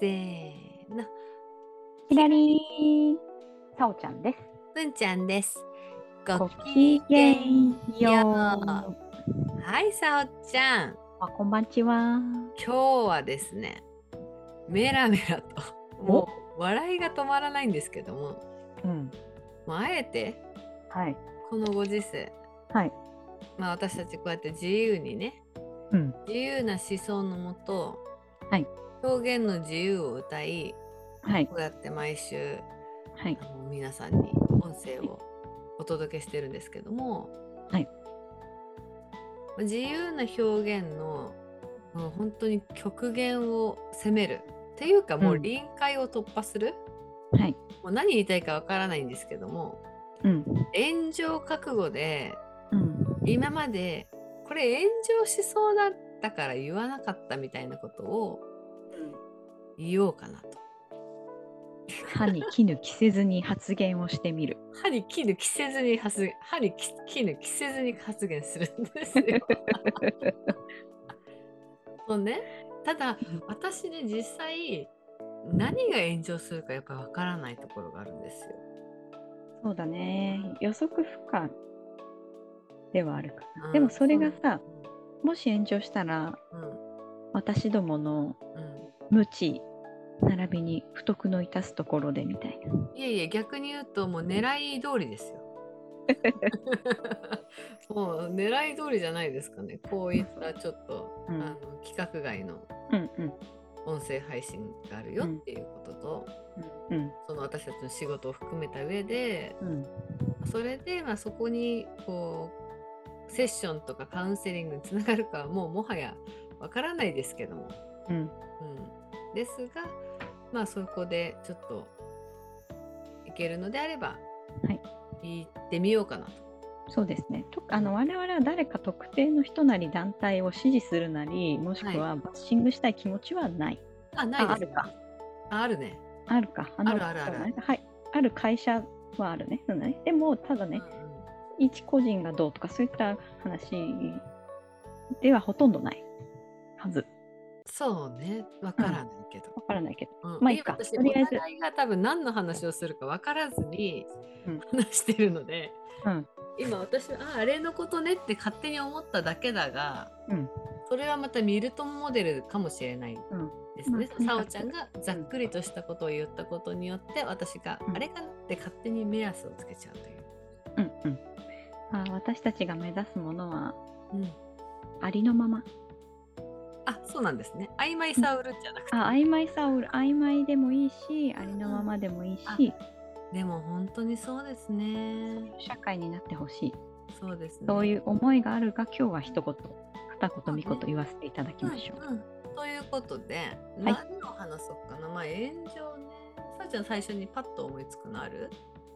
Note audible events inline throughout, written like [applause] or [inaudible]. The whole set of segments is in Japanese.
せーの、左さおちゃんです。文ちゃんです。ごごきげんよう。はい、さおちゃん。あ、こんばんちは。今日はですね、メラメラと、もう笑いが止まらないんですけども、うん。もうあえて、はい。このご時世、はい。まあ私たちこうやって自由にね、うん。自由な思想のもと、はい表現の自由を歌い、はい。こうやって毎週、はいあ。の皆さんに音声をお届けしてるんですけども、はい自由な表現のもう本当に極限を攻めるっていうかもううん臨界を突破する、はい。もう何言いたいかわからないんですけどもうん。炎上覚悟でうん。今までこれ炎上しそうだったから言わなかったみたいなことを言おうかなと。歯に絹着せずに発言をしてみる。歯に絹着せずに発言歯にき絹着せずに発言するんですよ。[laughs] そうね、ただ私ね実際何が炎上するかやっぱわからないところがあるんですよ。そうだね。予測不可ではあるかな。うんでもそれがさ、もし炎上したら、うん私どものうん無知並びに不徳の致すところでみたいな。いえいえ逆に言うともう狙い通りですよ。[laughs] もう狙い通りじゃないですかねこういったちょっと、うんあの規格外のうんうん。音声配信があるよっていうことと、うん。その私たちの仕事を含めた上でうん。それで、まあ、そこにこうセッションとかカウンセリングにつながるかはもうもはやわからないですけども、うん。うん、ですがまあそこでちょっといけるのであれば、はい行ってみようかなと。そうですね。とあの我々は誰か特定の人なり団体を支持するなり、もしくはバッシングしたい気持ちはない。あないですああるか。ああるね。あるか。あるあるあるはい。ある会社はあるね。ねでも、ただね、うんうん一個人がどうとかそういった話ではほとんどないはず。そうねわからないけど。わからないけど。うんまあいいか今私とりあえずお互いが多分何の話をするか分からずにうん話してるので、うん今私はああれのことねって勝手に思っただけだが、うんそれはまたミルトンモデルかもしれないうん。ですね。まあさおちゃんがざっくりとしたことを言ったことによって私がうんあれかなって勝手に目安をつけちゃうという。うんうん。あ私たちが目指すものはうん、ありのまま。あそうなんですね。曖昧さを売るんじゃなくて。あ曖昧さを売る曖昧でもいいし、ありのままでもいいし、でも本当にそうですね。社会になってほしい。そうですね。そういう思いがあるが、今日は一言、二言、三言言わせていただきましょう。うんうんということで、はい何を話そうかな？まあ炎上ね。さあちゃん最初にパッと思いつくのある？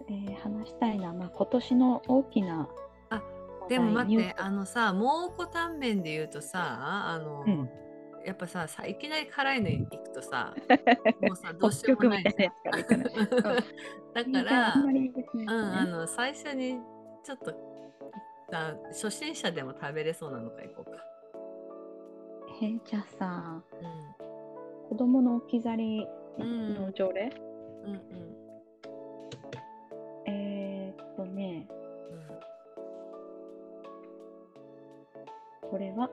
えー話したいのは、まあ、今年の大きなあでも待って、あのさ、蒙古タンメンで言うとさ、あの、うんやっぱささ、いきなり辛いの行くとさ、[laughs] もうさ、どうし北ようもない。だからあの最初にちょっとさ初心者でも食べれそうなのからいこうか。えーじゃあさ、う子供の置き去りうんの条例、ん、うん、うん、えーっとね、これは？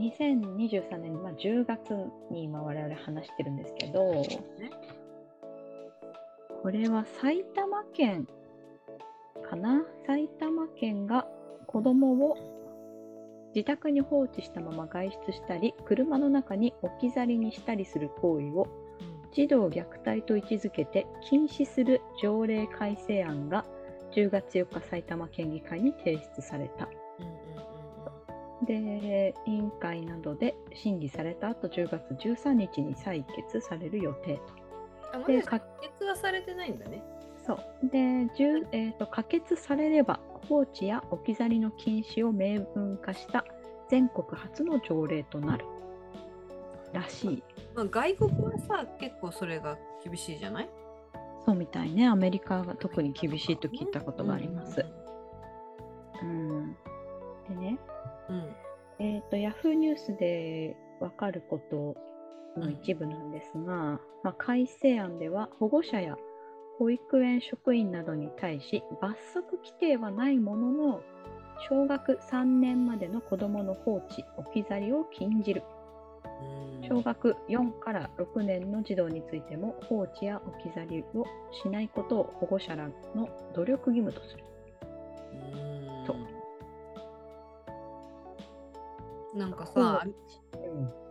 2023年まあ10月に今我々話してるんですけど、これは埼玉県かな？埼玉県が子供を自宅に放置したまま外出したり車の中に置き去りにしたりする行為を児童虐待と位置づけて禁止する条例改正案が10月4日埼玉県議会に提出された。で、委員会などで審議された後、10月13日に採決される予定と。あま可決はされてないんだね。そう。で、10えーと、可決されれば、放置や置き去りの禁止を明文化した全国初の条例となる。らしい。まあ、外国はさ結構それが厳しいじゃない？そうみたいね。アメリカが特に厳しいと聞いたことがあります。うん。でね、うん。えっ、と、ヤフーニュースでわかることの一部なんですが、まあ、改正案では保護者や保育園職員などに対し罰則規定はないものの小学3年までの子どもの放置置き去りを禁じる。うん。小学4から6年の児童についても放置や置き去りをしないことを保護者らの努力義務とするなんか放さ、置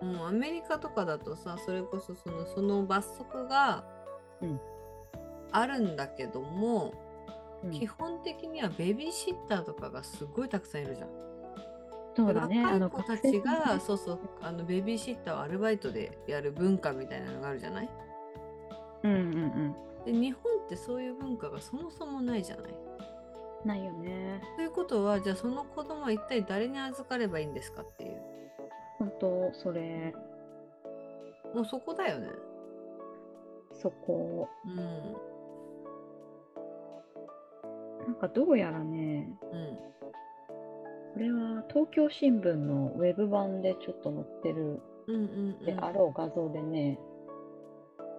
うんうん、アメリカとかだとさそれこそそのその罰則がうんあるんだけども、うん基本的にはベビーシッターとかがすごいたくさんいるじゃん。そうだね。若いあの子たちがそうそうあのベビーシッターをアルバイトでやる文化みたいなのがあるじゃない？うんうんうん。で日本ってそういう文化がそもそもないじゃない？ないよね。ということはじゃあその子供は一体誰に預かればいいんですかっていう。本当それ、もうそこだよね。そこ、うん。なんかどうやらね、うん。これは東京新聞のウェブ版でちょっと載ってるであろう画像でね、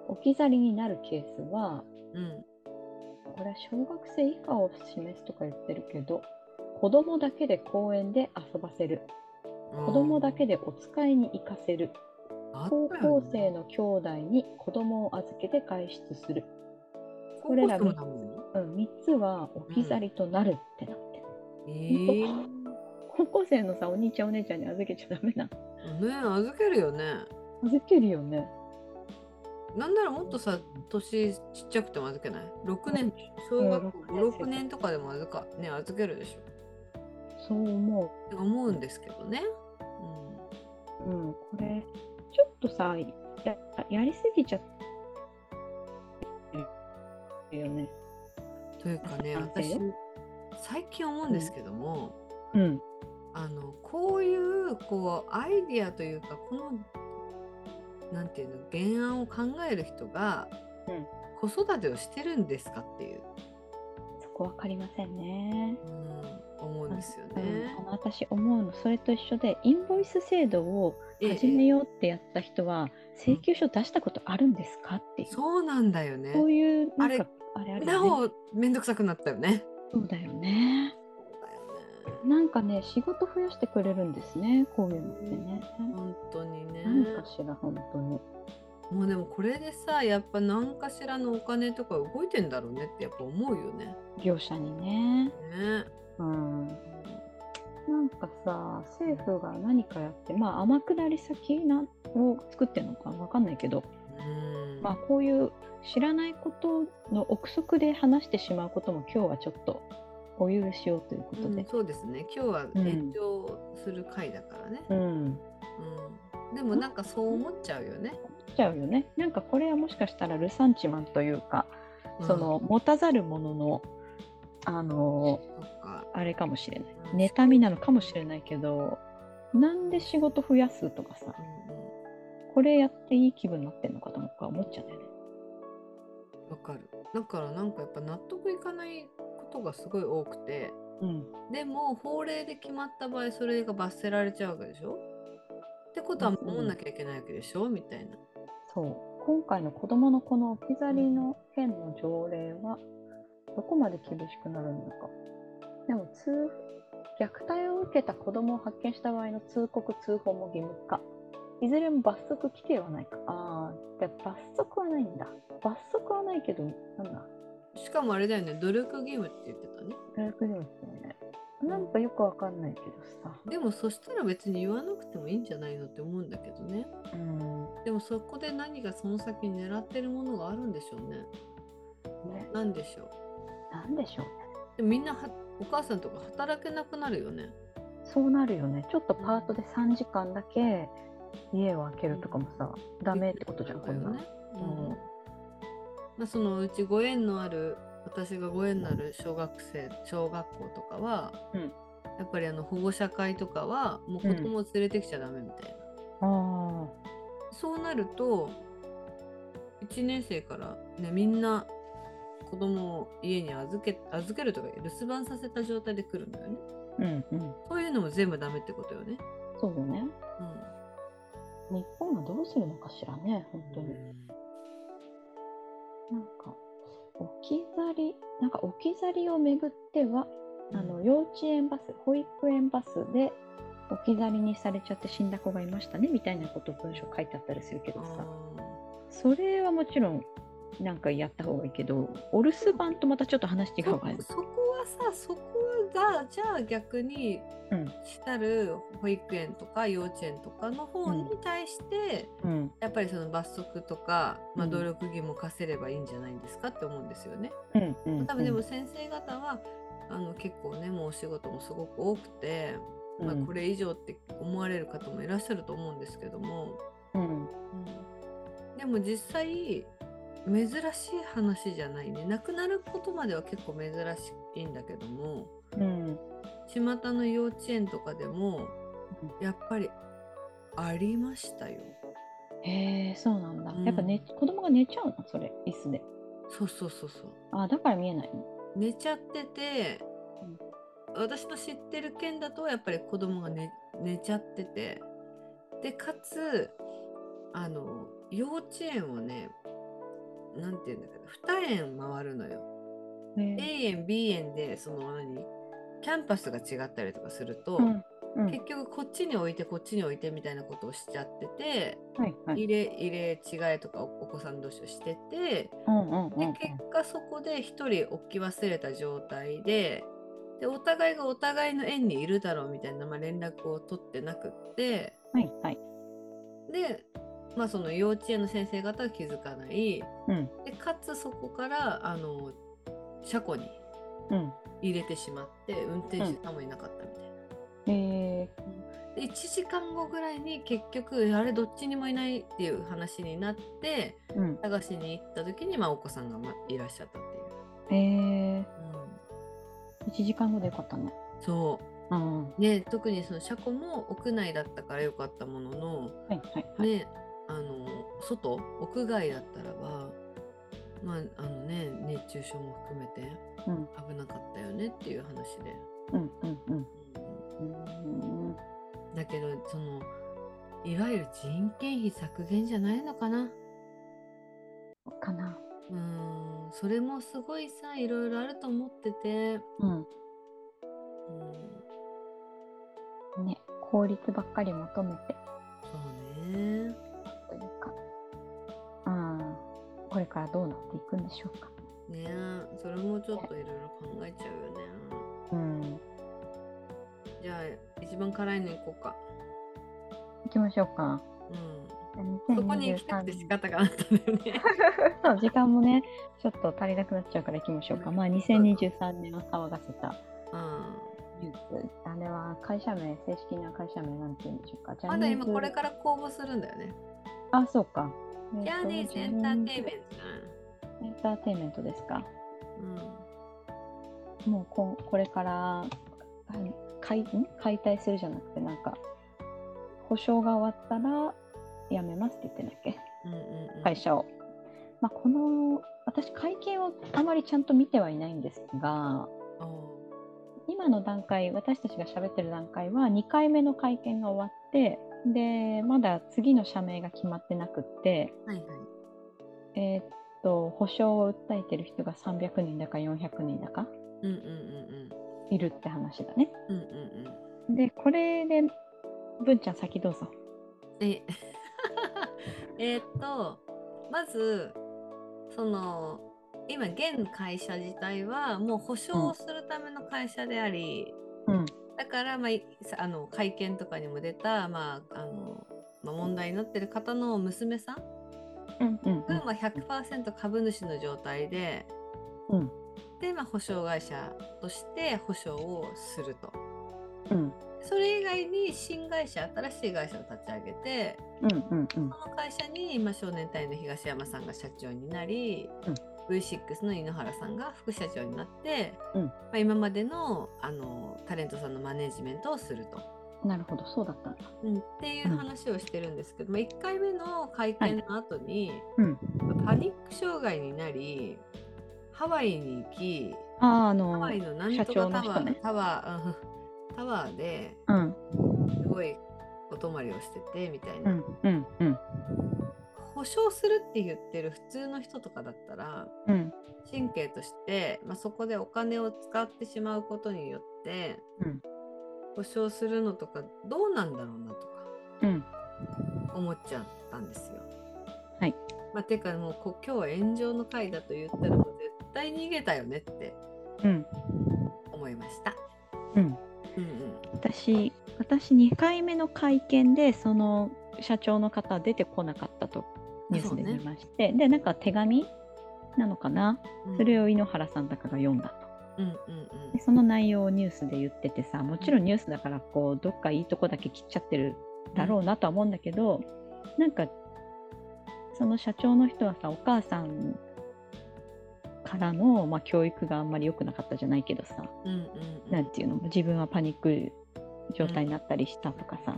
置き去りになるケースは、うんこれは小学生以下を示すとか言ってるけど、子供だけで公園で遊ばせる、うん子供だけでお使いに行かせる、あ高校生の兄弟に子供を預けて外出する。高これら校生もダメなの？うん、3つは置き去りとなるってなってる。ええ高校生のさ、お兄ちゃんお姉ちゃんに預けちゃダメなの。ね預けるよね。預けるよね。なんならもっとさ年ちっちゃくても預けない ?6 年小学校うん56年とかでも預か,、ね、預けるでしょそう思って思うんですけどね。う。うん、これ、ちょっとさ、ややりすぎちゃってるよね。というかね私最近思うんですけども、うん。あのこういうこうアイディアというかこのなんていうの原案を考える人が、うん子育てをしてるんですかっていう、そこわかりませんね。うん、思うんですようんねあ。の私思うの、それと一緒で、インボイス制度をええ始めようってやった人は、請求書出したことあるんですかっていう。そうなんだよね。そういう、なんか、ああれあるよね。なおめんどくさくなったよね。そうだよね。なんかね、仕事増やしてくれるんですね、こういうのってね。本当にね。なんかしら、本当に。もうでもこれでさやっぱ何かしらのお金とか動いてんだろうねってやっぱ思うよね。業者にね。ね。うん。なんかさ、政府が何かやって、まあ、天下り先なを作ってるのかわかんないけど、うん。まあ、こういう知らないことの憶測で話してしまうことも今日はちょっとお許しをということうんで。そうですね今日はうん延長する回だからね、うん。うんでもなんかそう思っちゃうよね。しちゃうよね。なんかこれはもしかしたらルサンチマンというか、その持たざるものの、あのあれかもしれない。うん妬みなのかもしれないけど、なんで仕事増やすとかさ、これやっていい気分になってんのかとか思っちゃうんだよね。わかるだからなんかやっぱ納得いかないことがすごい多くてうん。でも法令で決まった場合それが罰せられちゃうわけでしょ？ってことはうんうん守んなきゃいけないわけでしょ？みたいな。そう。今回の子供のこの置き去りの件の条例は、どこまで厳しくなるのか。でも通、虐待を受けた子供を発見した場合の通告・通報も義務化。いずれも罰則規定はないか。ああ、で罰則はないんだ。罰則はないけど、なんだ？しかもあれだよね努力義務って言ってたね。努力義務ってね。なんかよくわかんないけどさ。でもそしたら別に言わなくてもいいんじゃないのって思うんだけどね。うん。でもそこで何かその先に狙ってるものがあるんでしょうね。ね。なんでしょう。なんでしょうね。でもみんなはお母さんとか働けなくなるよね。そうなるよね。ちょっとパートで3時間だけ家を開けるとかもさ、ダメってことじゃん、こんなん。ね。ううんんまあ、そのうちご縁のある私がご縁のある小学生小学校とかは、うん。やっぱりあの保護者会とかはもう子供を連れてきちゃダメみたいな、あそうなると1年生からねみんな子供を家に預け預けるとか留守番させた状態で来るんだよね。あ、うんうん。そういうのも全部ダメってことよね、そうよね。うん。日本はどうするのかしらね、本当に。なんか、置き去り、なんか置き去りをめぐっては、あの幼稚園バス、保育園バスで置き去りにされちゃって死んだ子がいましたねみたいなこと文章書いてあったりするけどさ、それはもちろんなんかやった方がいいけど、お留守番とまたちょっと話違うわそこはさそこがじゃあ逆にうん。したる保育園とか幼稚園とかの方に対して、うん、やっぱりその罰則とか、まあ、うん。努力義務を課せればいいんじゃないんですかって思うんですよね。うん、うん。多分でも先生方はあの結構ねもうお仕事もすごく多くて、うん、まあ、これ以上って思われる方もいらっしゃると思うんですけども、うん、でも実際珍しい話じゃないね。亡くなることまでは結構珍しいんだけどもうん、巷の幼稚園とかでもやっぱりありましたよ。へえ、そうなんだ。うんやっぱね、子供が寝ちゃうの、それ、椅子で。そうそうそうそう。あ、だから見えないの？寝ちゃってて、私の知ってる県だとやっぱり子供が寝寝ちゃっててでかつあの幼稚園はねなんて言うんだけど2園回るのよ。へ A 園 B 園でその何？キャンパスが違ったりとかすると、うん、うん、結局こっちに置いてこっちに置いてみたいなことをしちゃってて、はい、はい。入れ入れ違いとかおお子さん同士をしててうん、うん、うん、うん。で結果そこで1人置き忘れた状態ででお互いがお互いの園にいるだろうみたいな、まあ、連絡を取ってなくってはい、はい。で、まあ、その幼稚園の先生方は気づかないうん、でかつそこからあの車庫にうん。入れてしまって運転手さんもいなかったみたいな。へえ、で1時間後ぐらいに結局あれどっちにもいないっていう話になってうん。探しに行った時に、まあ、お子さんがまいらっしゃったっていう。へえ、うん1時間後でよかったね。そううん。はね、特にその車庫も屋内だったから良かったものの、い、はい、はい。ね、あの外屋外だったらば、まああのね、熱中症も含めてうん、危なかったよねっていう話で、うん、うん、うん。だけどそのいわゆる人件費削減じゃないのかな。かな。うん。それもすごいさいろいろあると思ってて、うん。うん、ね、効率ばっかり求めて。そうね。というか、うん、これからどうなっていくんでしょうか。ねそれもちょっといろいろ考えちゃうよね。うん。じゃあ一番辛いのいこうか。行きましょうか。うん。そこに行きたくて仕方がなかったんだよね。[laughs] そう、時間もね、ちょっと足りなくなっちゃうから行きましょうか。まあ、2023年を騒がせたうん。ニュース。あれは会社名、正式な会社名なんて言うんでしょうか。まだ今これから公募するんだよね。あ、そうか。ジャニーズエンターテインメントじゃないエンターテインメントですか？うん。もうこんこれからあ解ん？解体するじゃなくて、なんか、保証が終わったら辞めますって言ってんだっけ、うんうんうん。会社を。まあ、この、私、会見をあまりちゃんと見てはいないんですが、お今の段階、私たちが喋ってる段階は、2回目の会見が終わって、で、まだ次の社名が決まってなくって、ーはいはい。えーっと、保証を訴えてる人が300人だか400人だかいるって話だね。で、これで、文ちゃん先どうぞ。え [laughs] えーっとまずその今現会社自体はもう保証をするための会社であり、うん。だから、まあ、あの会見とかにも出た、まああのまあ、問題になってる方の娘さんが、まあ、100%株主の状態で、うんで、まあ、保証会社として保証をすると。うん。それ以外に新会社新しい会社を立ち上げてうんうんうんその会社に今少年隊の東山さんが社長になり、うん V6 の井ノ原さんが副社長になって、うんまあ、今までのあのタレントさんのマネジメントをすると。なるほどそうだったんだ。うんっていう話をしてるんですけど、まあ、1回目の会見の後に、うん。パニック障害になりハワイに行きあああハのワイのなん社とかタワー、ね。タワー、うんタワーでうん。すごいお泊まりをしててみたいうな、んうんうん。保証するって言ってる普通の人とかだったらうん。神経として、まあ、そこでお金を使ってしまうことによって、うん保証するのとかどうなんだろうなとかうん。思っちゃったんですよ。はい。まあ、てかもうこ今日は炎上の回だと言ったらもう絶対逃げたよねってうん。思いました。うん。うんうん。私私2回目の会見でその社長の方は出てこなかったとニュースで見まして、でなんか手紙なのかな、うん。それを井ノ原さんとかが読んだとうんうん。でその内容をニュースで言っててさもちろんニュースだからこうどっかいいとこだけ切っちゃってるだろうなとは思うんだけど、なんかその社長の人はさお母さんからの、まあ、教育があんまり良くなかったじゃないけどさ、うんうんうん。なんていうの？自分はパニック状態になったりしたとかさ、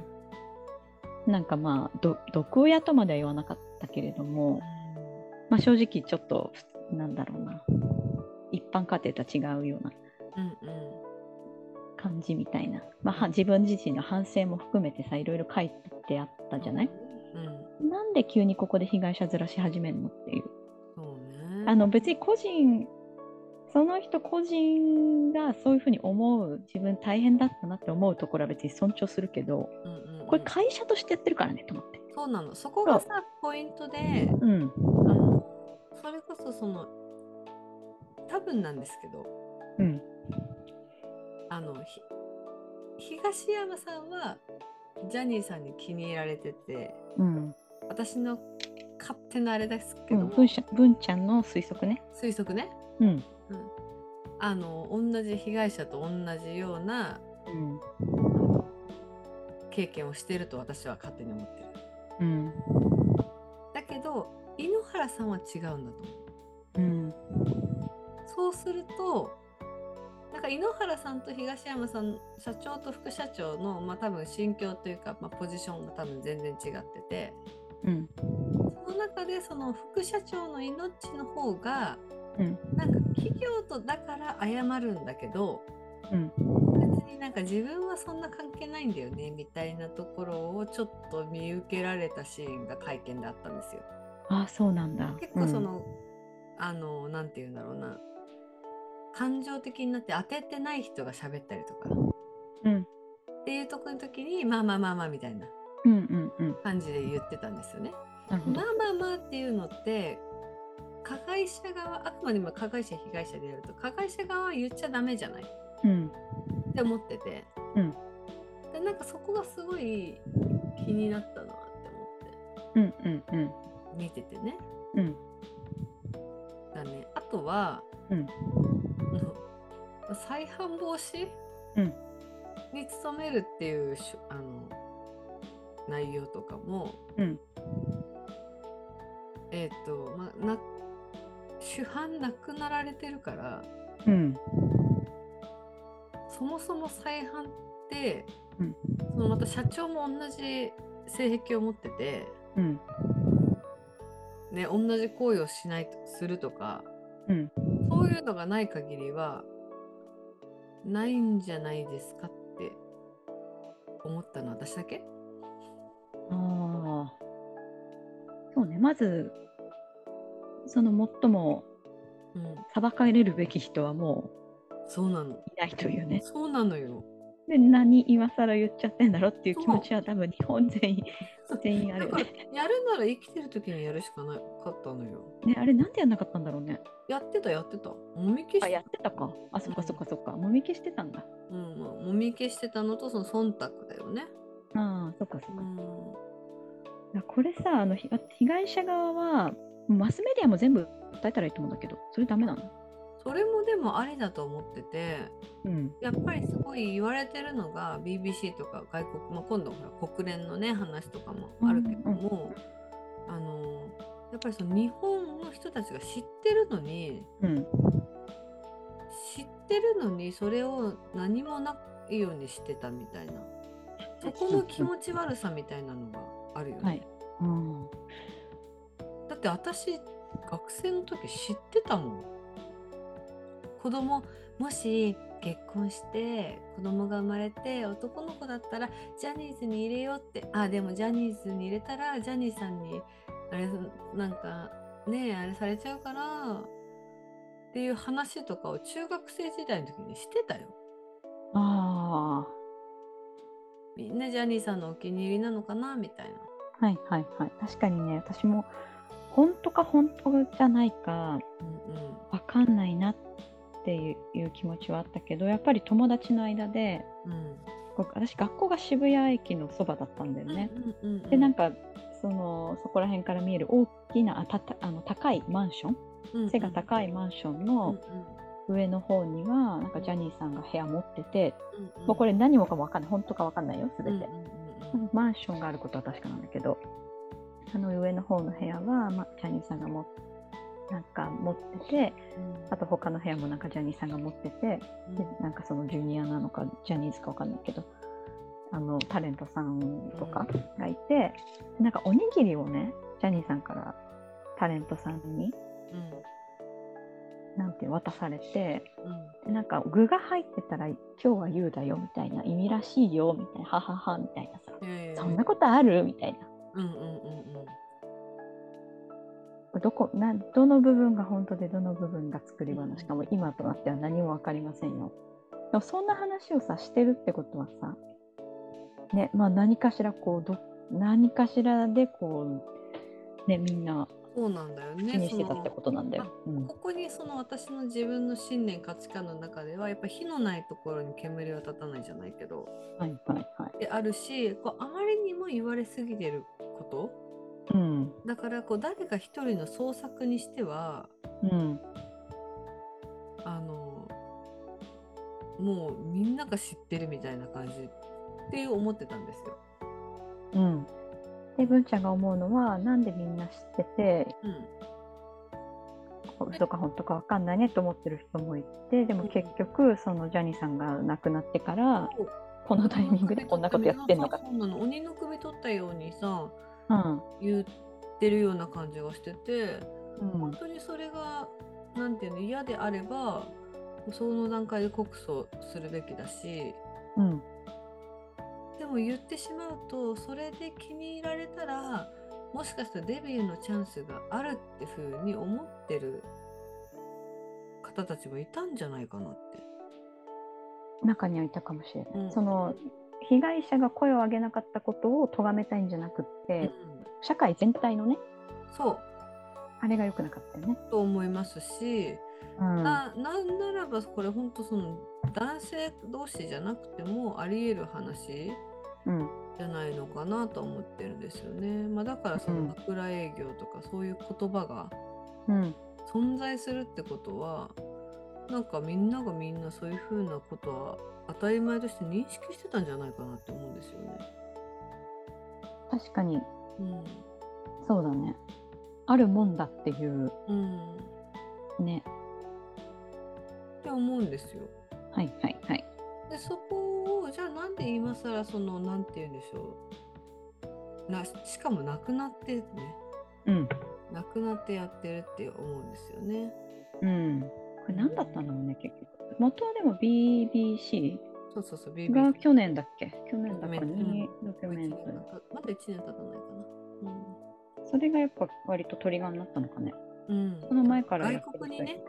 なんかまあど毒親とまでは言わなかったけれども、まあ、正直ちょっとなんだろうな一般家庭とは違うような感じみたいな、まあは、自分自身の反省も含めてさいろいろ書いてあったじゃない、うんなんで急にここで被害者面し始めるのっていう。そうね。あの別に個人その人個人がそういうふうに思う自分大変だったなって思うところは別に尊重するけどうんうんうん。これ会社としてやってるからねと思って。そうなの。そこがさポイントでうん。あのそれこそその多分なんですけどうん。あのひ東山さんはジャニーさんに気に入られててうん。私の勝手なあれですけども、うん、文ちゃん文ちゃんの推測ね。推測ね。うん。あの同じ被害者と同じようなうん。経験をしてると私は勝手に思ってる。うん。だけど井ノ原さんは違うんだと思う。うんそうするとなんか井ノ原さんと東山さん社長と副社長のまあ多分心境というか、まあ、ポジションが多分全然違っててうんその中でその副社長の命の方がうんなんか企業とだから謝るんだけどうん別になんか自分はそんな関係ないんだよねみたいなところをちょっと見受けられたシーンが会見であったんですよ。あそうなんだ。結構その、あのなんて言うんだろうな感情的になって当ててない人が喋ったりとか。うん。っていうとこの時にまあまあまあまあみたいなうんうんうん。感じで言ってたんですよね。まあ。まあまあっていうのって加害者側あくまでも加害者被害者でやると加害者側は言っちゃダメじゃない。うん。って思ってて、うん。でなんかそこがすごい気になったなって思って。うんうんうん。見ててね。うん。だね。あとは、うん再犯防止、うん。に努めるっていうあの内容とかも、うん。えっ、とまあな主犯亡くなられてるからうん。そもそも再犯って、うん。そのまた社長も同じ性癖を持ってて、うん。ね、同じ行為をしないとするとかうん。そういうのがない限りはないんじゃないですかって思ったのは私だけ？ああそうね。まずその最もうん。裁かれるべき人はもそうなの。ういないというね。そうなのよで何今更言っちゃってんだろっていう気持ちは多分日本全員全員あるね。やるなら生きてる時にやるしかなかったのよねあれなんでやんなかったんだろうね。やってたやってたもみ消しあやってたか。あそっかそっかそっか。もみ消してたんだ。うんまあ、もみ消してたのとその忖度だよねああそっかそっか。うんこれさあのひ被害者側はマスメディアも全部訴えたらいいと思うんだけどそれダメなのそれもでもありだと思っててうん。やっぱりすごい言われてるのが BBC とか外国、まあ、今度ほら国連のね話とかもあるけども、あのやっぱりその日本の人たちが知ってるのにうん。知ってるのにそれを何もないようにしてたみたいな。そこの気持ち悪さみたいなのがあるよね。はい。うん。だって私学生の時知ってたもん子供もし結婚して子供が生まれて男の子だったらジャニーズに入れようって。あでもジャニーズに入れたらジャニーさんにあれなんかねえあれされちゃうからっていう話とかを中学生時代の時にしてたよ。あみんなジャニーさんのお気に入りなのかな？みたいな。あはいはいはい。確かにね私も本当か本当じゃないかうんうん。わかんないなっていういう気持ちはあったけどやっぱり友達の間でうん。私学校が渋谷駅のそばだったんだよね。うんうんうんでなんかそのそこら辺から見える大きなあたたあの高いマンション？うんうん。背が高いマンションの上の方にはなんかジャニーさんが部屋持ってて、うんうん。もうこれ何もかもわかんない本当かわかんないよ全て、うんうんうんうん。マンションがあることは確かなんだけどあの上の方の部屋は、ま、ジャニーさんがもなんか持っててあと他の部屋もなんかジャニーさんが持っててうん。でなんかそのジュニアなのかジャニーズかわかんないけどあのタレントさんとかがいて、なんかおにぎりをねジャニーさんからタレントさんになんて渡されてうん。でなんか具が入ってたら今日は言うだよみたいな意味らしいよみたいなはははみたいなさそんなことあるみたいな。うんうんうんうんどこなどの部分が本当でどの部分が作り話かも今となっては何も分かりませんよ。でもそんな話をさしてるってことはさ、ねまあ、何かしらこうど何かしらでこう、ね、みんなそうなんだよね気にしてたってことなんだよ。うんここにその私の自分の信念価値観の中ではやっぱ火のないところに煙は立たないじゃないけどはいはいはい。であるしこうあまりにも言われすぎてることうん。だからこう誰か一人の創作にしてはうん。あのもうみんなが知ってるみたいな感じって思ってたんですよ。うん、で文ちゃんが思うのはなんでみんな知っててうん。嘘か本当か分かんないねと思ってる人もいてでも結局そのジャニーさんが亡くなってからこのタイミングでこんなことやってんのか鬼の首取ったようにさうん言ってるような感じがしててうん。本当にそれがなん。ていうの嫌であればその段階で告訴するべきだしうん。でも言ってしまうとそれで気に入られたらもしかしたらデビューのチャンスがあるってふうに思ってる方たちもいたん。じゃないかなって。中にはいたかもしれない、うん。その被害者が声を上げなかったことを咎めたいんじゃなくって、うん社会全体のねそう。あれが良くなかったよね。と思いますし、うん。ななんならばこれ本当その男性同士じゃなくてもあり得る話うん。じゃないのかなと思ってるんですよね。まあ、だからそうん。の枕営業とかそういう言葉がうん。存在するってことはなんかみんながみんなそういうふうなことは当たり前として認識してたんじゃないかなって思うんですよね。確かにうんそうだね。あるもんだっていううん、ね。って思うんですよ。はいはいはい。でそこをじゃあなんで今更そのなんて言うんでしょうなしかも亡くなってねうん亡くなってやってるって思うんですよね。うん。これ何だったんだろうね結局。元はでも BBC そうそうそう、が BBC 去年だっけ？去年だかドキュメンにドキュメント。まだ1年経たないかな？それがやっぱ割とトリガーになったのかね？うん。うん、その前から外る国にね、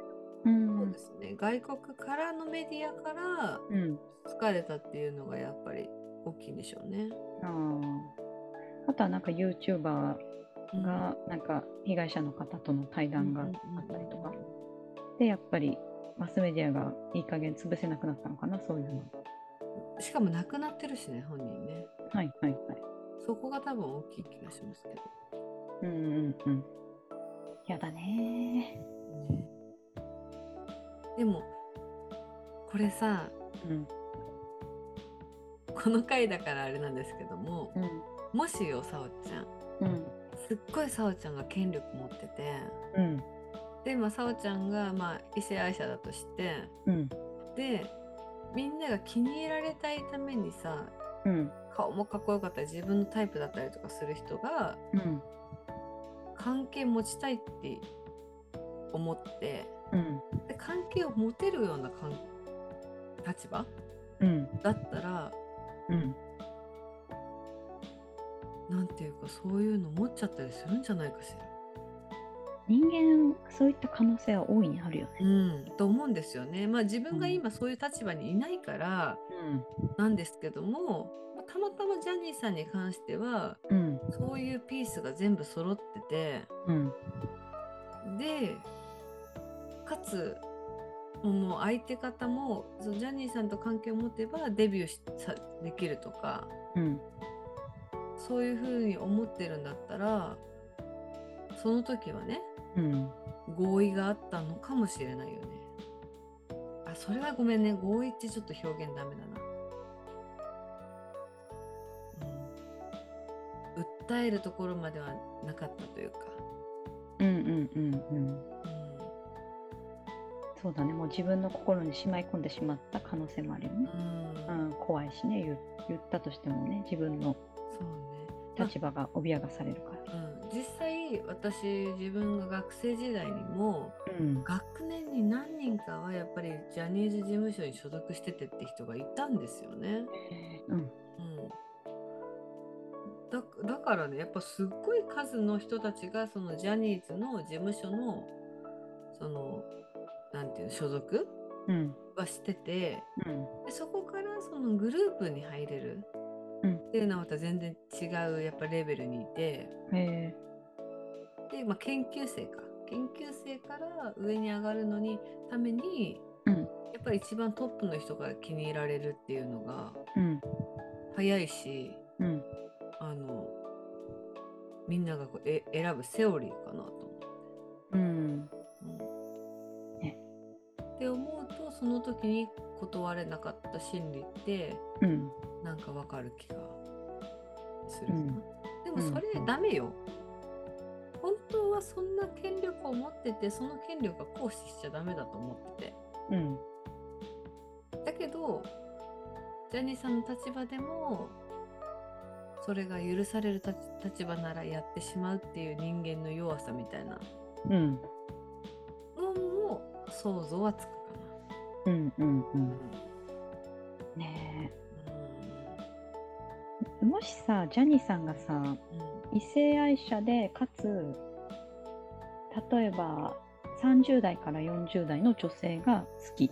う。そうんですね、外国からのメディアからうん。疲れたっていうのがやっぱり大きいんでしょうね。ああ。あとはなんか YouTuber がなんか被害者の方との対談があったりとか。で、やっぱりマスメディアがいい加減潰せなくなったのかな、そういうの。しかも亡くなってるしね、本人ね。はいはいはい。そこが多分大きい気がしますけど。うんうんうん。やだねねでもこれさうんこの回だからあれなんですけどもうんもしよさおちゃんうんすっごいさおちゃんが権力持っててうんでまあさおちゃんがまあ異性愛者だとしてうん。でみんなが気に入られたいためにさうん。顔もかっこよかったり自分のタイプだったりとかする人がうん。関係持ちたいって思ってうん。で関係を持てるような関立場うん。だったらうん。なんていうかそういうの持っちゃったりするんじゃないかしら。人間そういった可能性は大いにあるよね。うん、と思うんですよね。まあ自分が今そういう立場にいないからなんですけども、まあたまたまジャニーさんに関してはうん。そういうピースが全部揃っててうん。でかつもう相手方もそのジャニーさんと関係を持てばデビューしさできるとかうん。そういうふうに思ってるんだったらその時はねうん合意があったのかもしれないよね。あそれはごめんね合意ってちょっと表現ダメだな。うん、訴えるところまではなかったというか。うんうんうんうんうんそうだねもう自分の心にしまい込んでしまった可能性もあるよね。うんうん、怖いしね言ったとしてもね自分の。立場が脅かされるから。私自分が学生時代にもうん。学年に何人かはやっぱりジャニーズ事務所に所属しててって人がいたんですよね。うん。うん、だだからねやっぱすっごい数の人たちがそのジャニーズの事務所のそのなんていうの所属うん。はしててうん。でそこからそのグループに入れるうん。っていうのはまた全然違うやっぱレベルにいてで、まあ、研究生か。研究生から上に上がるのにためにうん。やっぱり一番トップの人から気に入られるっていうのがうん。早いしうん。あのみんながこうえ選ぶセオリーかなと思って。うん。うん。ねって思うとその時に断れなかった心理ってうん。なんかわかる気がするうん。でもそれうん。ダメよ、本当はそんな権力を持っててその権力が行使しちゃダメだと思ってて。うん。だけどジャニーさんの立場でもそれが許される立立場ならやってしまうっていう人間の弱さみたいな。うん。のも想像はつくかうんうんうな。ん。ねうん。えもしさジャニーさんがさうん。異性愛者でかつ例えば30代から40代の女性が好きっ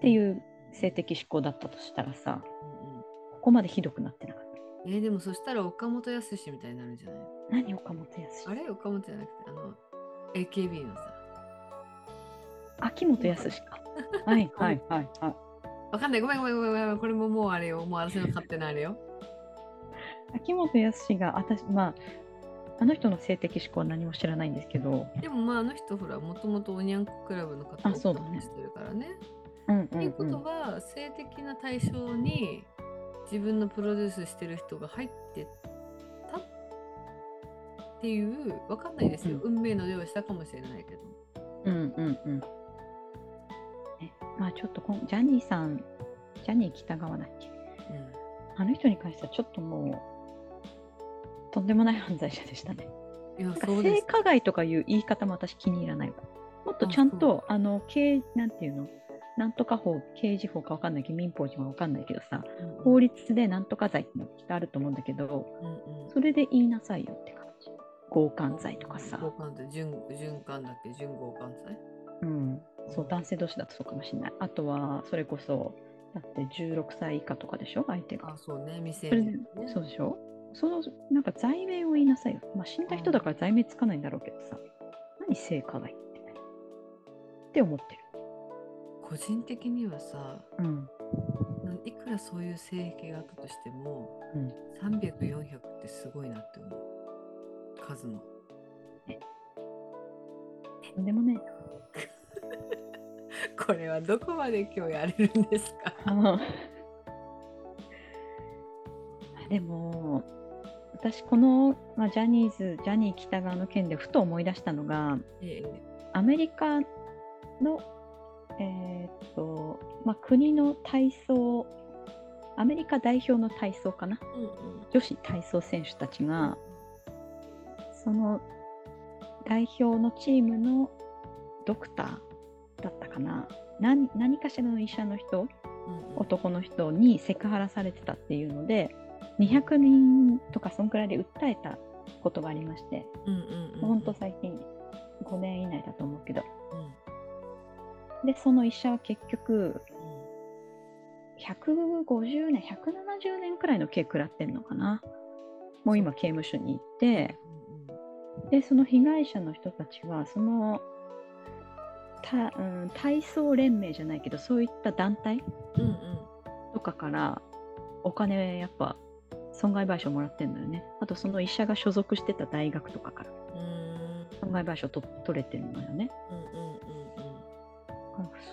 ていう性的指向だったとしたらさうんうん。ここまでひどくなってなかった？えーでもそしたら岡本康みたいになるんじゃない？何岡本康あれ？岡本じゃなくてあの AKB のさ。秋元康か。はい [laughs] はいはいはい。わかんない。ごめんごめんごめんごめん。これももうあれよ。もう私の勝手なあれよ。秋元康が私まああの人の性的指向は何も知らないんですけど。でもまああの人ほらもともとおにゃんこクラブの方あそうだね。してるからね。うんうっていうことは性的な対象に自分のプロデュースしてる人が入ってたっていうわかんないですよ、運命の用意したかもしれないけど。うんうんうん。ねまあちょっとこんジャニーさんジャニー北川だっけ？あの人に関してはちょっともうとんでもない犯罪者でしたね。いやそうです。性加害とかいう言い方も私気に入らない。わ。もっとちゃんとあの刑なんていうの？なんとか法刑事法かわかんないけど民法上はわかんないけどさうんうん。法律でなんとか罪ってのがきっとあると思うんだけどうんうん。それで言いなさいよって感じ。強姦罪とかさ、交換って循循環だっけ？循交換罪？うん、そう男性同士だとそうかもしれない。あとはそれこそだって16歳以下とかでしょ？相手が。あそうね。未成年ね。そうでしょ？そのなんか罪名を言いなさいよ。まあ、死んだ人だから罪名つかないんだろうけどさ。何性加害って。って思って個人的にはさる。うん。いくらそういう性癖があったとしても、うん300400ってすごいなって思う数のとんでもね [laughs] これはどこまで今日やれるんですか？あ [laughs] でも私この、まあ、ジャニーズジャニー喜多川の件でふと思い出したのがええアメリカの、えーっとまあ、国の体操アメリカ代表の体操かな？うんうん。女子体操選手たちがその代表のチームのドクターだったかな？何何かしらの医者の人？うんうん。男の人にセクハラされてたっていうので200人とかそんくらいで訴えたことがありまして、うんうんうんほん。と最近5年以内だと思うけど。うん。でその医者は結局うん150年170年くらいの刑食らってんのかな。もう今刑務所に行って。でその被害者の人たちはそのた、うん、体操連盟じゃないけどそういった団体うんうん。とかからお金やっぱ損害賠償もらってんのよね。あとその医者が所属してた大学とかから。うん。うん損害賠償と取れてるのよね。うんうんうん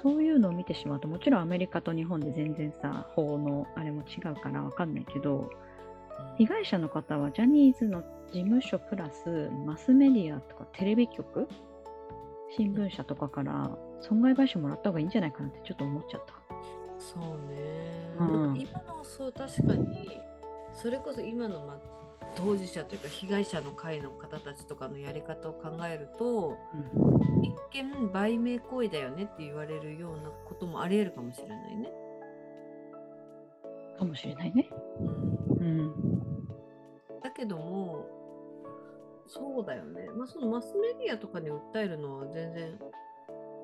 そういうのを見てしまうともちろんアメリカと日本で全然さ法のあれも違うからわかんないけど被害者の方はジャニーズの事務所プラスマスメディアとかテレビ局新聞社とかから損害賠償もらった方がいいんじゃないかなってちょっと思っちゃった。そうね、うん。今のそう確かにそれこそ今の、まあ、当事者というか被害者の会の方たちとかのやり方を考えると一見売名行為だよねって言われるようなこともありえるかもしれないね。かもしれないね。うんうん。だけどもそうだよね、まあ、そのマスメディアとかに訴えるのは全然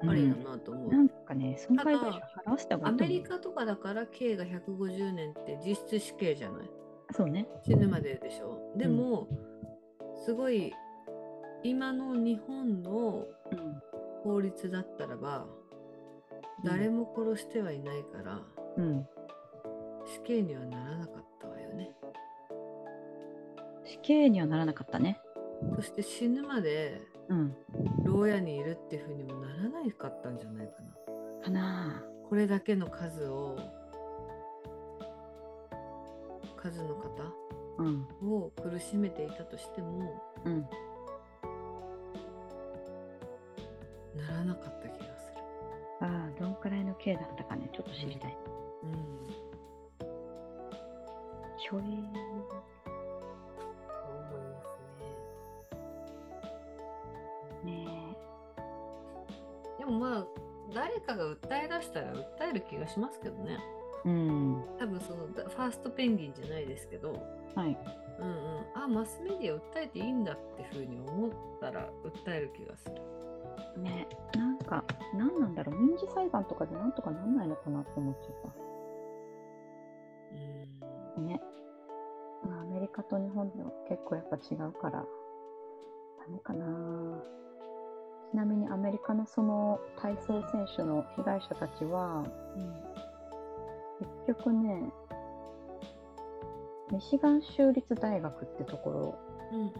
ありだなと思う。なんかね、損害賠償払わせた方がアメリカとかだから刑が150年って実質死刑じゃない？そうね。死ぬまででしょ？でも、すごい今の日本のうん。法律だったらば誰も殺してはいないから、うん。死刑にはならなかったわよね死刑にはならなかったね。そして死ぬまでうん。牢屋にいるっていうふうにもならないかったんじゃないかなかなこれだけの数を数の方。を苦しめていたとしてもうん。ならなかった気がする。ああ、どんくらいの刑だったかね、ちょっと知りたい。うん、ひょえーそう思いますね。ねでもまあ誰かが訴え出したら訴える気がしますけどね。え。うん。多分そのだファーストペンギンじゃないですけど、はい。うんうん、あマスメディア訴えていいんだってふうに思ったら訴える気がする。ねなんか、なんなんだろう、民事裁判とかでなんとかなんないのかなって思っちゃっうんた。ね。まあ、アメリカと日本では結構やっぱ違うから、ダメかな。ちなみにアメリカのその体操選手の被害者たちは、結局ね、ミシガン州立大学ってところうんうん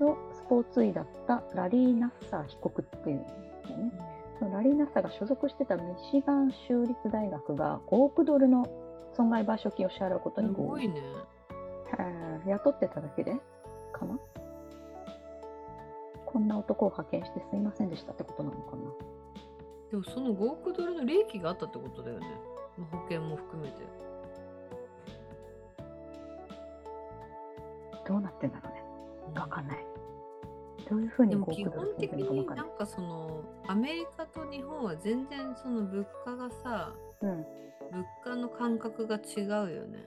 のスポーツ医だったラリー・ナッサー被告っていうんだよね。そのラリー・ナッサーが所属してたミシガン州立大学が5億ドルの損害賠償金を支払うことすにね。雇ってただけで？かな？こんな男を派遣してすいませんでしたってことなのかな？でもその5億ドルの利益があったってことだよね。まあ保険も含めて。どうなってんだろうねわかんない。どういうふうにでも5基本的になんかそのアメリカと日本は全然その物価がさうん、物価の感覚が違うよね。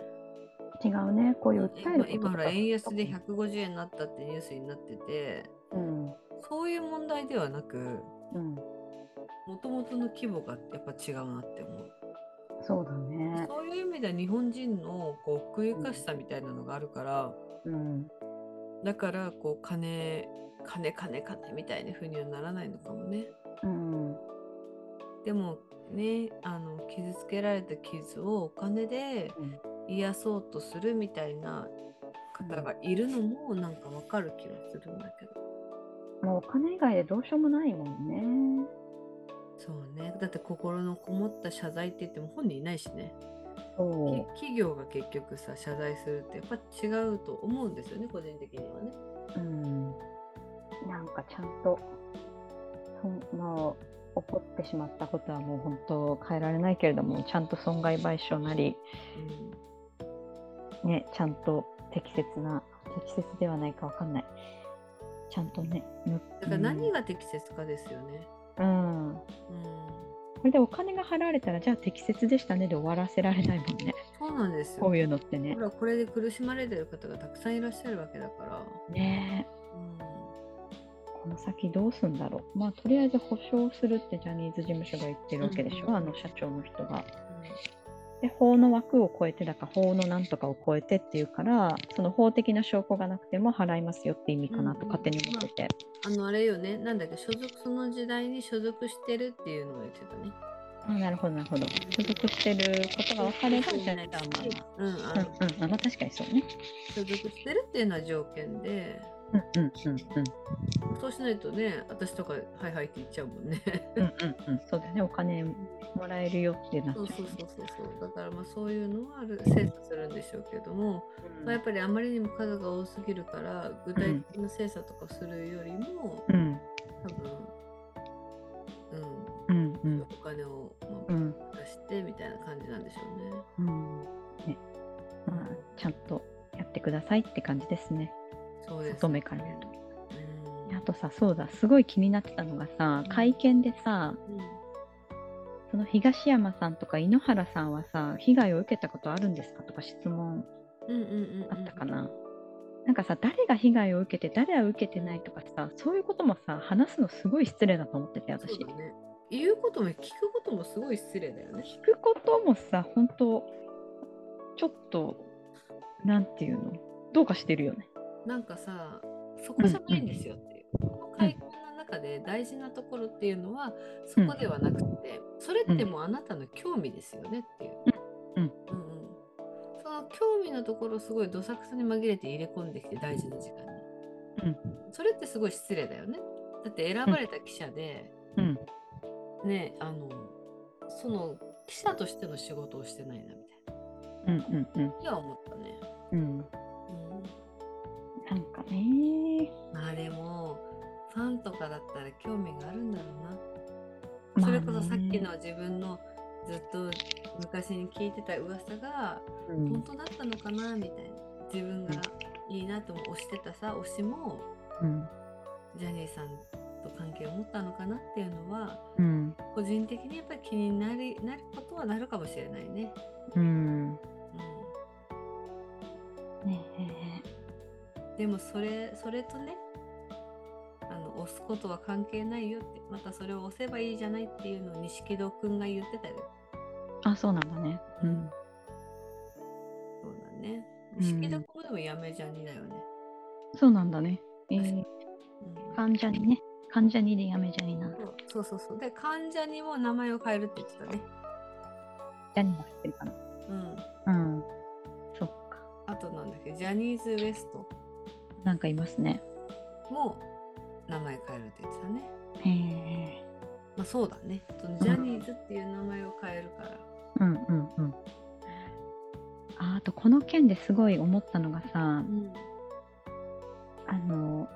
違うね。こういう訴える今今ほら円安で150円になったってニュースになっててうん。そういう問題ではなくうん。もともとの規模がやっぱ違うなって思う。そうだね。そういう意味では日本人のこう奥ゆかしさみたいなのがあるから、うん。だからこう金金金金みたいな風にはならないのかもね。うん。でもねあの傷つけられた傷をお金でうん癒そうとするみたいな方がいるのもなんかわかる気がするんだけど。もうお金以外でどうしようもないもんね。そうねだって心のこもった謝罪って言っても本人いないしね企業が結局さ謝罪するってやっぱ違うと思うんですよね個人的にはね。う。うん。なんかちゃんと、そんまあ、起こってしまったことはもう本当変えられないけれども、ちゃんと損害賠償なり、うんね、ちゃんと適切な、適切ではないかわかんない。ちゃんとね、むだから何が適切かですよね。うん。うん、これでお金が払われたら、じゃあ適切でしたねで終わらせられないもんね。そうなんですよ。こういうのってねほ。らこれで苦しまれてる方がたくさんいらっしゃるわけだから。ねえうんこの先どうすんだろう。まあ、とりあえず保証するってジャニーズ事務所が言ってるわけでしょ、うんあの社長の人が。で、法の枠を超えてだから、法のなんとかを超えてっていうから、その法的な証拠がなくても払いますよって意味かなとうん勝手に思ってて。あのあれよね、なんだっけ、所属その時代に所属してるっていうのを言ってたね。あなるほど、なるほど。所属してることが分かれば、じゃあ、まあうん、あまあ、のうんうん、あまあ確かにそうね。所属してるっていうのは条件で、うんうんうんそうしないとね、私とかはいはいって言っちゃうもんね。うん。うんうんうん。そうだよね、お金もらえるよってなっちゃそううそうそうそうそう。だからまあそういうのはある精査するんでしょうけども、まあ、やっぱりあまりにも数が多すぎるから、具体的な精査とかするよりも、うん多分、うんううん、んお金を、まあうん出してみたいな感じなんでしょうね。うん。ね。まあ、ちゃんとやってくださいって感じですね。そうです。外目から見ると。うんあとさ、そうだ、すごい気になってたのがさ、会見でさ、うんその東山さんとか井ノ原さんはさ、被害を受けたことあるんですかとか質問うんうんうんうんあったかな。なんかさ、誰が被害を受けて、誰は受けてないとかさ、そういうこともさ、話すのすごい失礼だと思ってて、私。ね。言うことも聞くこともすごい失礼だよね。聞くこともさ、本当ちょっと、なんていうの、どうかしてるよね。なんかさ、そこじゃないんですよっていう。この会見の中で大事なところっていうのは、そこではなくて、それってもうあなたの興味ですよねっていう。うんうんうんその興味のところをすごいどさくさに紛れて入れ込んできて大事な時間に。うんそれってすごい失礼だよね。だって選ばれた記者で、うん。ね、あの、その記者としての仕事をしてないなみたいうんうんうんな。いや思ったね。うん。うんなんかね。まあでもファンとかだったら興味があるんだろうな。それこそさっきの自分のずっと昔に聞いてた噂がうん。本当だったのかなみたいな。自分がいいなと推してたさ推しもうん。ジャニーさんと関係を持ったのかなっていうのはうん。個人的にやっぱり気になりなることはなるかもしれないね。うん。うん。ねでもそれそれとねあの押すことは関係ないよってまたそれを押せばいいじゃないっていうのを錦戸くんが言ってたよ。あそうなんだね。うん。そうだね。うん。錦戸くんもでもやめじゃにだよね。そうなんだね。えー、うん。患者にね。患者にでやめじゃにな。そうそうそう。そう。で患者にも名前を変えるって言ってたね。ジャニーが知ってるかな。うん。うん。そっか。あとなんだっけ。ジャニーズ WEST なんかいますねも名前変えるって言ってたね。へえまあそうだね。そのジャニーズっていう名前を変えるから。うんうんうんああとこの件ですごい思ったのがさうん。あの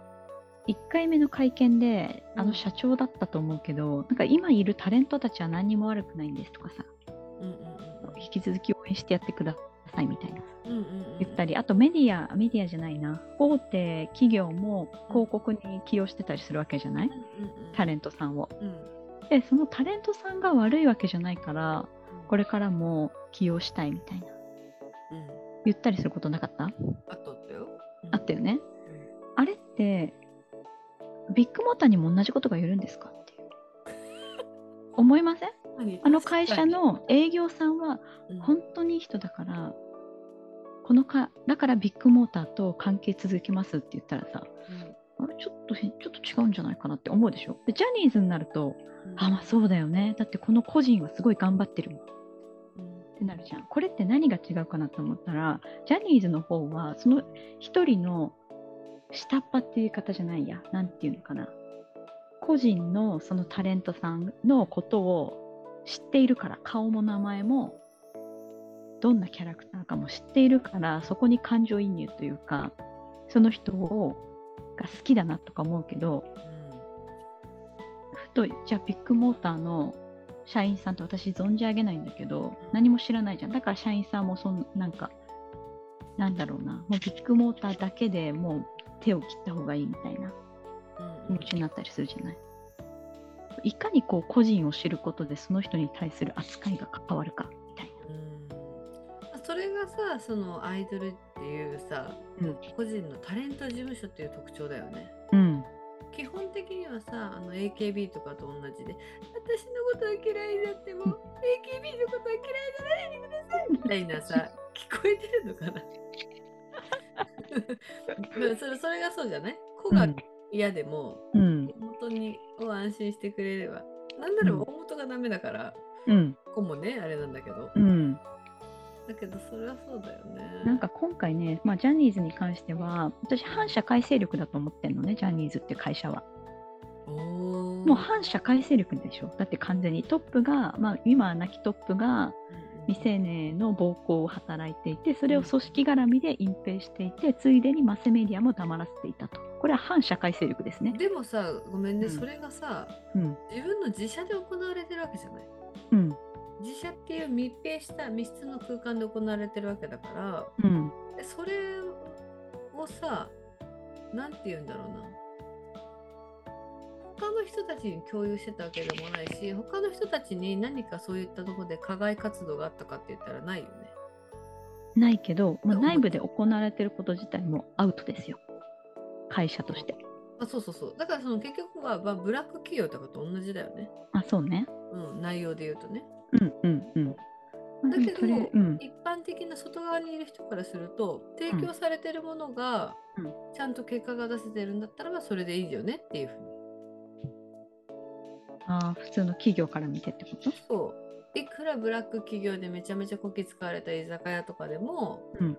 1回目の会見であの社長だったと思うけど、なんか今いるタレントたちは何にも悪くないんですとかさうんうんうん引き続き応援してやってくださいみたいな。うんうんうん。言ったりあとメディアメディアじゃないな。大手企業も広告に起用してたりするわけじゃない、うんうんうん。タレントさんを。うん。でそのタレントさんが悪いわけじゃないからこれからも起用したいみたいな。うん。言ったりすることなかった？あったよ。あったよね。うん。あれってビッグモーターにも同じことが言えるんですかっていう。[laughs] 思いません？何あの会社、の営業さんはうん。本当にいい人だから、このかだからビッグモーターと関係続けますって言ったらさ、あれちょっと変ちょっと違うんじゃないかなって思うでしょ？でジャニーズになると、うん。あまあそうだよね。だってこの個人はすごい頑張ってるもん。っうん。てなるじゃん。これって何が違うかなと思ったらジャニーズの方はその一人の下っ端っていう言い方じゃないや。なんていうのかな。個人のそのタレントさんのことを知っているから顔も名前もどんなキャラクターかも知っているからそこに感情移入というかその人をが好きだなとか思うけどふとじゃあビッグモーターの社員さんと私存じ上げないんだけど何も知らないじゃん。だから社員さんもそんなんかなんだろうな。もうビッグモーターだけでもう手を切った方がいいみたいな。気持ちになったりするじゃない。いかにこう個人を知ることでその人に対する扱いが関わるかみたいうんそれがさそのアイドルっていうさ、うん個人のタレント事務所っていう特徴だよね。な。うん。基本的にはさあの AKB とかと同じで私のことは嫌いだっても AKB のことは嫌いじゃないでくださいみたいなさ [laughs] 聞こえてるのかな [laughs] まあそれそれがそうじゃない？子が嫌でも、うん。本当にを安心してくれればなんだろう、うん大元がダメだからうん。子もねあれなんだけどうん。だけどそれはそうだよねなんか今回ね、まあ、ジャニーズに関しては私反社会勢力だと思ってんのねジャニーズって会社は。もう反社会勢力でしょだって完全にトップが、まあ、今は亡きトップが未成年への暴行を働いていてそれを組織絡みで隠蔽していてついでにマスメディアも黙らせていたと。これは反社会勢力ですね。でもさごめんね、うん。それがさうん。自分の自社で行われてるわけじゃない？うん。自社っていう密閉した密室の空間で行われてるわけだからうん。でそれをさなんて言うんだろうな他の人たちに共有してたわけでもないし他の人たちに何かそういったところで課外活動があったかって言ったらないよね。ないけど、まあ、内部で行われてること自体もアウトですよ会社として。あそうそうそうだからその結局は、まあ、ブラック企業とかと同じだよね。あそうね。うん、内容で言うとね。うんうんうん。まあだけど、うん一般的な外側にいる人からすると提供されてるものが、うんちゃんと結果が出せてるんだったらばそれでいいよねっていうふうにあー普通の企業から見てってこと？そう。いくらブラック企業でめちゃめちゃこき使われた居酒屋とかでも、うん。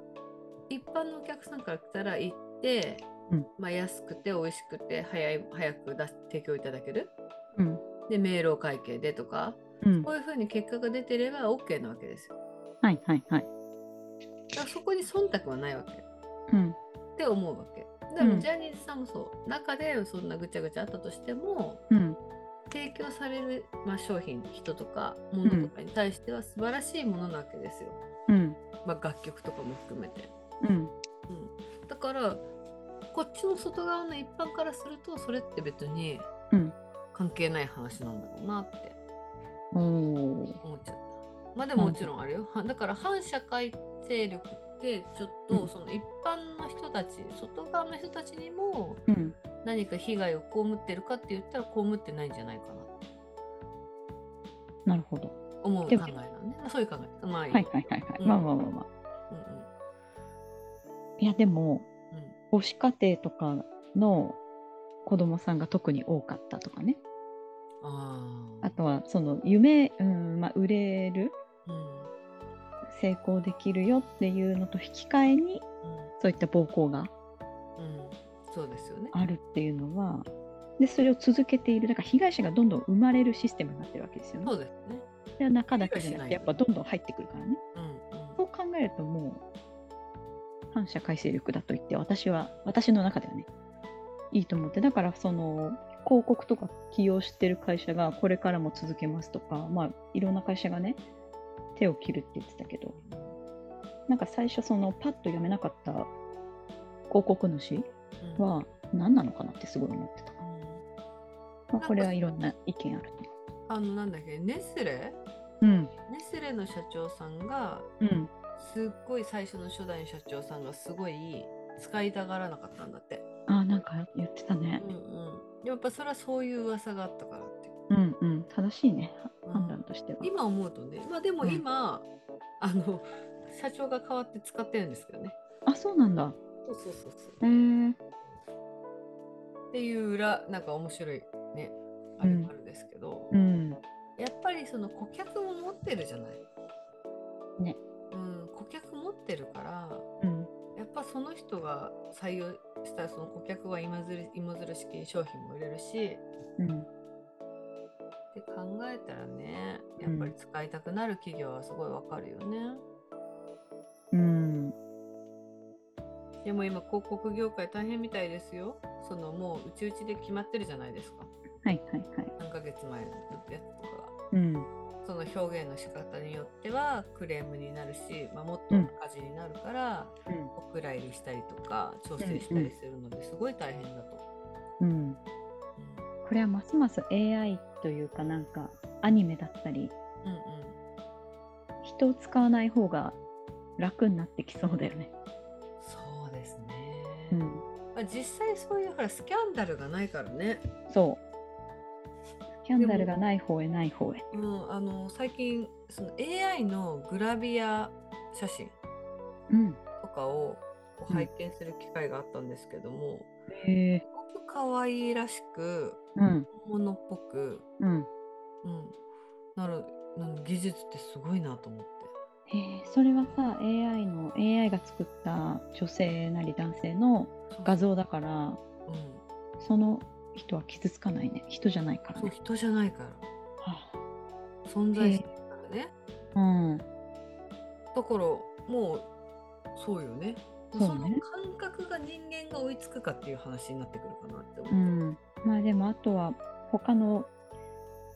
一般のお客さんから来たら行って、うん。まあ、安くて美味しくて早い早く出し提供いただける。うん。で明朗会計でとかうん。こういうふうに結果が出てれば OK なわけですよ。はいはいはい。だからそこに忖度はないわけ。うん。って思うわけ。でうん。もジャニーズさんもそう。中でそんなぐちゃぐちゃあったとしてもうん提供される、まあ、商品人とか物とかに対しては素晴らしいものなわけですよ、うん。まあ、楽曲とかも含めて、うん。うん、だからこっちの外側の一般からするとそれって別にうん。関係ない話なんだろうなって。思っちゃった。まあでももちろんあるよ、はだから反社会勢力ってちょっうんとその一般の人たち外側の人たちにもうん何か被害を被ってるかって言ったら被ってないんじゃないかななるほど。思う考えなのね。まあそういう考え。まあいい。はいはいはいはい。うんまあまあまあまあ。いやでもうんうん母子家庭とかの子供さんが特に多かったとかね。うん。ああとはその夢、うんまあ、売れるあ。うん。成功できるよっていうのと引き換えにそういった暴行がうん。うん。そうですよね。あるっていうのはでそれを続けているだから被害者がどんどん生まれるシステムになってるわけですよね。そうですね。で中だけじゃなくてやっぱどんどん入ってくるからね。うんうん。そう考えるともう反社会勢力だと言って私は私の中ではねいいと思ってだからその広告とか起用してる会社がこれからも続けますとかまあいろんな会社がね手を切るって言ってたけどなんか最初そのパッとやめなかった広告主うんは何なのかなってすごい思ってた、うん。まあ、これはいろんな意見あると。あのなんだっけネスレ？うん。ネスレの社長さんがうん。すっごい最初の初代社長さんがすごい使いたがらなかったんだって。あなんか言ってたね。うんうん。やっぱそれはそういう噂があったからって。うんうん。正しいね。うん。判断としては、今思うとね、まあでもうん。今、あの社長が変わって使ってるんですけどね。あそうなんだそうそうそうそう。へえっていう裏なんか面白いねあうんるあるですけど、うんやっぱりその顧客も持ってるじゃない。ね。うん、顧客持ってるからうんやっぱその人が採用したらその顧客は芋づる芋づる式に商品も売れるしうん。って考えたらねやっぱり使いたくなる企業はすごいわかるよね。うん。でも今広告業界大変みたいですよ。そのもううちうちで決まってるじゃないですか。はいはいはい。何ヶ月前のやつとかが。うん。その表現の仕方によってはクレームになるし、まあ、もっと赤字になるから、うん。お蔵入りしたりとか調整したりするのですごい大変だと。うん。うんこれはますます AI というかなんかアニメだったりうんうん人を使わない方が楽になってきそうだよね。そうん。まあ、実際そういうほらスキャンダルがないからね。そう。スキャンダルがない方へない方へ。うん、あの最近その AI のグラビア写真うん。とかを拝見する機会があったんですけども、へえ。すごく可愛いらしくうん。本物っぽく、うん。うん、なるなる技術ってすごいなと思って。へえ。それはさ AI の AI が作った女性なり男性の画像だからうん、その人は傷つかないね。人じゃないからね。そう人じゃないからは存在してるからね。あうん。だからもうそうよね。そうねの感覚が人間が追いつくかっていう話になってくるかなって思う。うん。まあでもあとは他の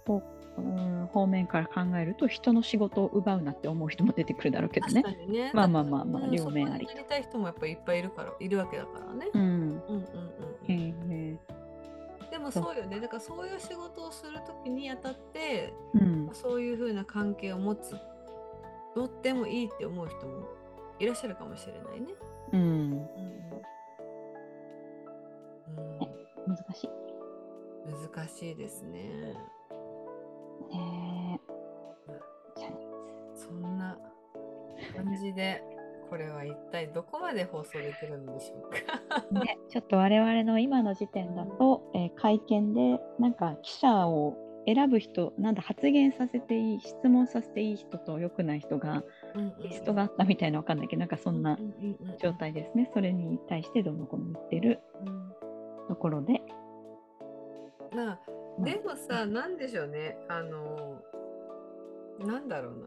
こううん方面から考えると人の仕事を奪うなって思う人も出てくるだろうけどね確。かにね。まあまあまあまあうん両面ありそこになりたい人もやっぱりいっぱいいるからいるわけだからね。うん。うんうん。でもそうよね。だからそういう仕事をするときにあたってうん。そういう風な関係を持つとってもいいって思う人もいらっしゃるかもしれないね。うん。うんうん難しい。うん、難しいですね。ねじでこれは一体どこまで放送できるんでしょうか？あね、ちょっと我々の今の時点だと、えー会見でなんか記者を選ぶ人なんだ発言させていい質問させていい人と良くない人がリストがあったみたいなわかんないけどなんかそんな状態ですね。それに対してどうのこうの言ってるうんところで。まあでもさ、なんでしょうね、あの、なんだろうな。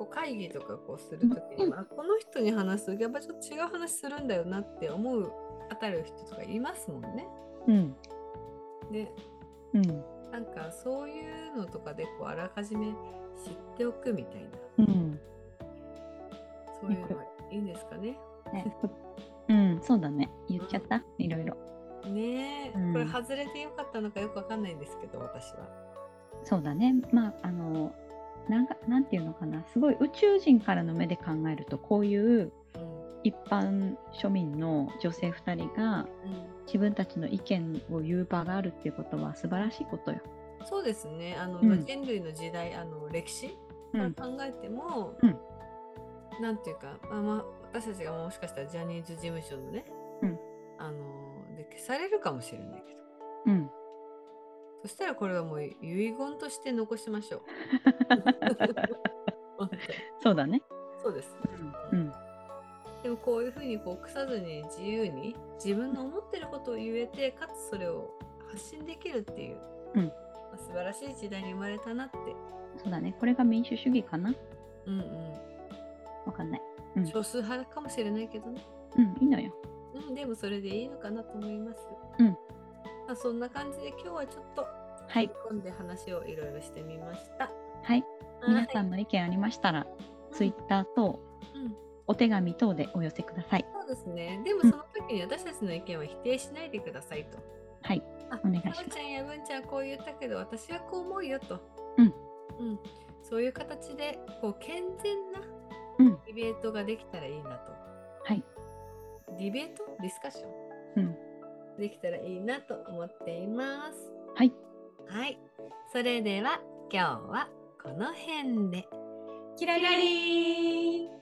こう会議とかこうするときに、あこの人に話すとやっぱちょっと違う話するんだよなって思うあたる人とかいますもんね。うん。で、うん。なんかそういうのとかでこうあらかじめ知っておくみたいな、うん。そういうのはいいんですかね。ね、うん、そうだね。言っちゃった？いろいろ。ねえ、うんこれ外れてよかったのかよくわかんないんですけど、私は。そうだね。まあ、あの、なんかなんていうのかな？すごい宇宙人からの目で考えると、こういううん一般庶民の女性2人がうん自分たちの意見を言う場があるっていうことは素晴らしいことよ。そうですね。あの、うんまあ人類の時代、あの歴史うん。から考えても、うんなんていうか、まあまあ、私たちがもしかしたらジャニーズ事務所のね、うんあので消されるかもしれないけど、うん。そしたらこれはもう遺言として残しましょう。[laughs] そうだね。そうです。うん。でもこういうふうにこう腐さずに自由に自分の思ってることを言えてかつそれを発信できるっていう、うんまあ、素晴らしい時代に生まれたなって。そうだね。これが民主主義かな？うんわかんない。うん。少数派かもしれないけどね。うん、いいのよ。うん、でもそれでいいのかなと思います。うんまあ、そんな感じで今日はちょっとはい。込んで話をいろいろしてみました。はい。皆さん、んの意見ありましたら、ツイッター等、うん、お手紙等でお寄せください。そうですね。でもうんその時に私たちの意見は否定しないでくださいと。はい。あお願いしますちゃんや文ちゃんはこう言ったけど私はこう思うよと。うん。うん。そういう形でこう健全なうん。ディベートができたらいいなと。はい。ディベート？ディスカッション？うん。できたらいいなと思っています。はい。はい。それでは今日はこの辺で。キラリー